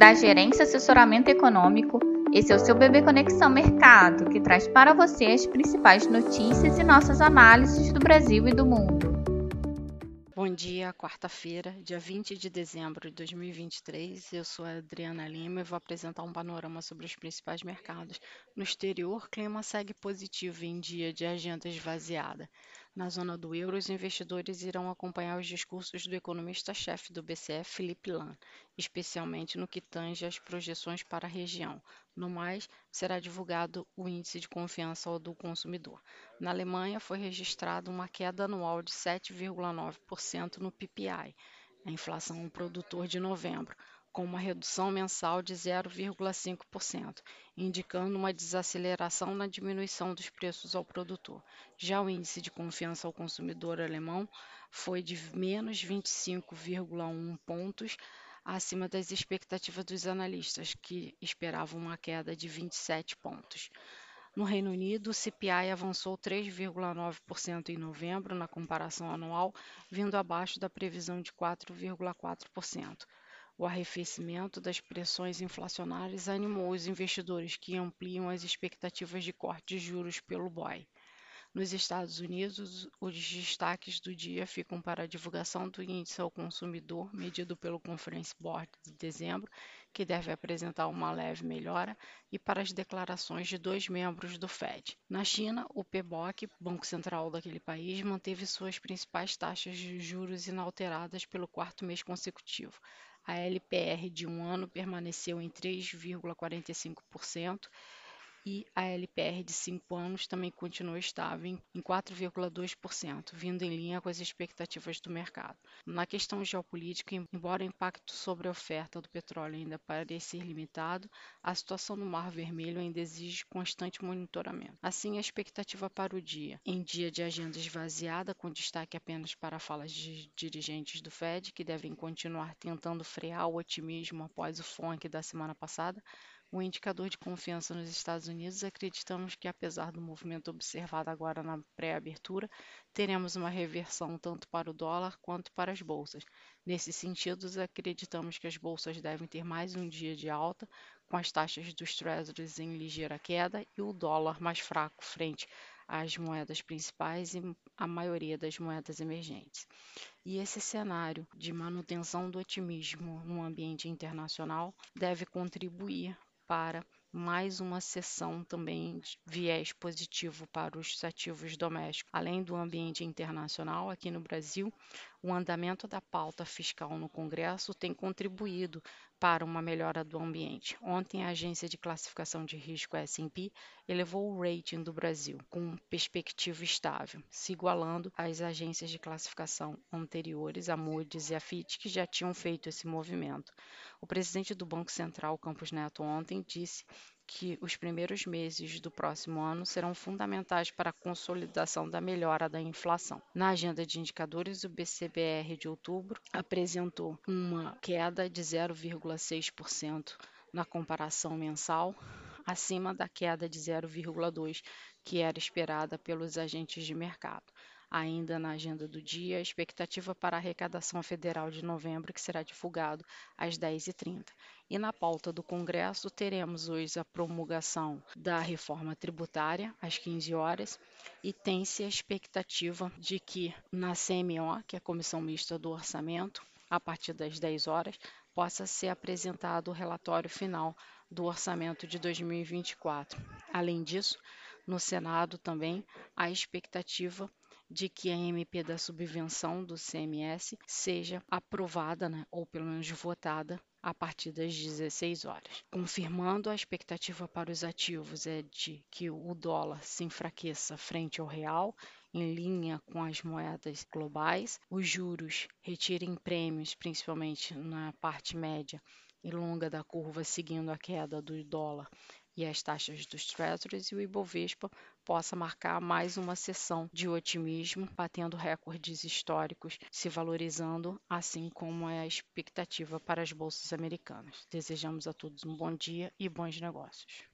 da Gerência Assessoramento Econômico. Esse é o seu Bebê Conexão Mercado, que traz para você as principais notícias e nossas análises do Brasil e do mundo. Bom dia, quarta-feira, dia 20 de dezembro de 2023. Eu sou a Adriana Lima e vou apresentar um panorama sobre os principais mercados. No exterior, clima segue positivo em dia de agenda esvaziada. Na zona do euro, os investidores irão acompanhar os discursos do economista-chefe do BCE, Felipe Lam, especialmente no que tange às projeções para a região. No mais, será divulgado o índice de confiança do consumidor. Na Alemanha, foi registrada uma queda anual de 7,9% no PPI, a inflação produtor de novembro, com uma redução mensal de 0,5%, indicando uma desaceleração na diminuição dos preços ao produtor. Já o índice de confiança ao consumidor alemão foi de menos 25,1 pontos acima das expectativas dos analistas, que esperavam uma queda de 27 pontos. No Reino Unido, o CPI avançou 3,9% em novembro, na comparação anual, vindo abaixo da previsão de 4,4%. O arrefecimento das pressões inflacionárias animou os investidores que ampliam as expectativas de corte de juros pelo BOE. Nos Estados Unidos, os destaques do dia ficam para a divulgação do índice ao consumidor, medido pelo Conference Board de dezembro, que deve apresentar uma leve melhora, e para as declarações de dois membros do Fed. Na China, o PBOC, Banco Central daquele país, manteve suas principais taxas de juros inalteradas pelo quarto mês consecutivo, a LPR de um ano permaneceu em 3,45% e a LPR de 5 anos também continuou estável em 4,2%, vindo em linha com as expectativas do mercado. Na questão geopolítica, embora o impacto sobre a oferta do petróleo ainda pareça limitado, a situação no Mar Vermelho ainda exige constante monitoramento. Assim, a expectativa para o dia, em dia de agenda esvaziada, com destaque apenas para falas de dirigentes do Fed, que devem continuar tentando frear o otimismo após o FONC da semana passada, o indicador de confiança nos Estados Unidos, acreditamos que, apesar do movimento observado agora na pré-abertura, teremos uma reversão tanto para o dólar quanto para as bolsas. Nesse sentido, acreditamos que as bolsas devem ter mais um dia de alta, com as taxas dos Treasuries em ligeira queda e o dólar mais fraco frente às moedas principais e a maioria das moedas emergentes. E esse cenário de manutenção do otimismo no ambiente internacional deve contribuir para mais uma sessão também de viés positivo para os ativos domésticos. Além do ambiente internacional, aqui no Brasil, o andamento da pauta fiscal no Congresso tem contribuído para uma melhora do ambiente. Ontem, a agência de classificação de risco S&P elevou o rating do Brasil com perspectiva estável, se igualando às agências de classificação anteriores, a Moody's e a Fitch, que já tinham feito esse movimento. O presidente do Banco Central, Campos Neto, ontem disse que os primeiros meses do próximo ano serão fundamentais para a consolidação da melhora da inflação. Na agenda de indicadores, o BCBR de outubro apresentou uma queda de 0,6% na comparação mensal, acima da queda de 0,2% que era esperada pelos agentes de mercado. Ainda na agenda do dia, a expectativa para a arrecadação federal de novembro, que será divulgado às 10h30. E na pauta do Congresso, teremos hoje a promulgação da reforma tributária, às 15 horas, e tem-se a expectativa de que na CMO, que é a Comissão Mista do Orçamento, a partir das 10 horas, possa ser apresentado o relatório final do orçamento de 2024. Além disso, no Senado também há expectativa de que a MP da subvenção do CMS seja aprovada, né, ou pelo menos votada, a partir das 16 horas. Confirmando a expectativa para os ativos é de que o dólar se enfraqueça frente ao real, em linha com as moedas globais, os juros retirem prêmios, principalmente na parte média e longa da curva, seguindo a queda do dólar e as taxas dos treasuries e o Ibovespa possa marcar mais uma sessão de otimismo, batendo recordes históricos, se valorizando, assim como é a expectativa para as bolsas americanas. Desejamos a todos um bom dia e bons negócios.